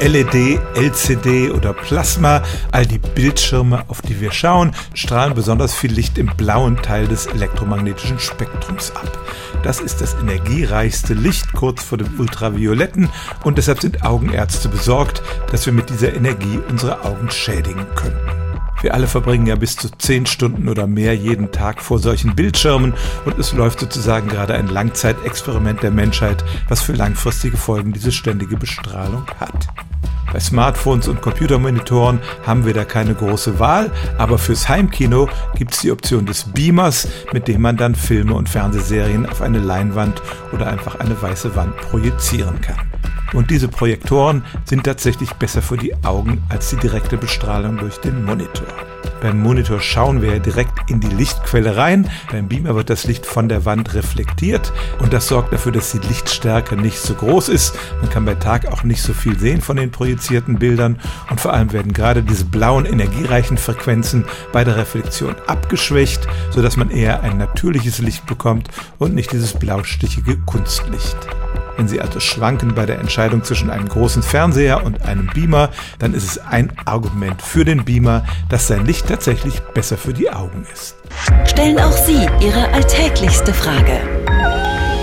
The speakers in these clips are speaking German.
LED, LCD oder Plasma, all die Bildschirme, auf die wir schauen, strahlen besonders viel Licht im blauen Teil des elektromagnetischen Spektrums ab. Das ist das energiereichste Licht kurz vor dem Ultravioletten und deshalb sind Augenärzte besorgt, dass wir mit dieser Energie unsere Augen schädigen könnten. Wir alle verbringen ja bis zu zehn Stunden oder mehr jeden Tag vor solchen Bildschirmen und es läuft sozusagen gerade ein Langzeitexperiment der Menschheit, was für langfristige Folgen diese ständige Bestrahlung hat. Bei Smartphones und Computermonitoren haben wir da keine große Wahl, aber fürs Heimkino gibt es die Option des Beamers, mit dem man dann Filme und Fernsehserien auf eine Leinwand oder einfach eine weiße Wand projizieren kann. Und diese Projektoren sind tatsächlich besser für die Augen als die direkte Bestrahlung durch den Monitor. Beim Monitor schauen wir direkt in die Lichtquelle rein. Beim Beamer wird das Licht von der Wand reflektiert und das sorgt dafür, dass die Lichtstärke nicht so groß ist. Man kann bei Tag auch nicht so viel sehen von den projizierten Bildern und vor allem werden gerade diese blauen energiereichen Frequenzen bei der Reflexion abgeschwächt, sodass man eher ein natürliches Licht bekommt und nicht dieses blaustichige Kunstlicht. Wenn Sie also schwanken bei der Entscheidung zwischen einem großen Fernseher und einem Beamer, dann ist es ein Argument für den Beamer, dass sein Licht tatsächlich besser für die Augen ist. Stellen auch Sie Ihre alltäglichste Frage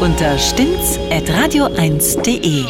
unter stimmtz.radio1.de.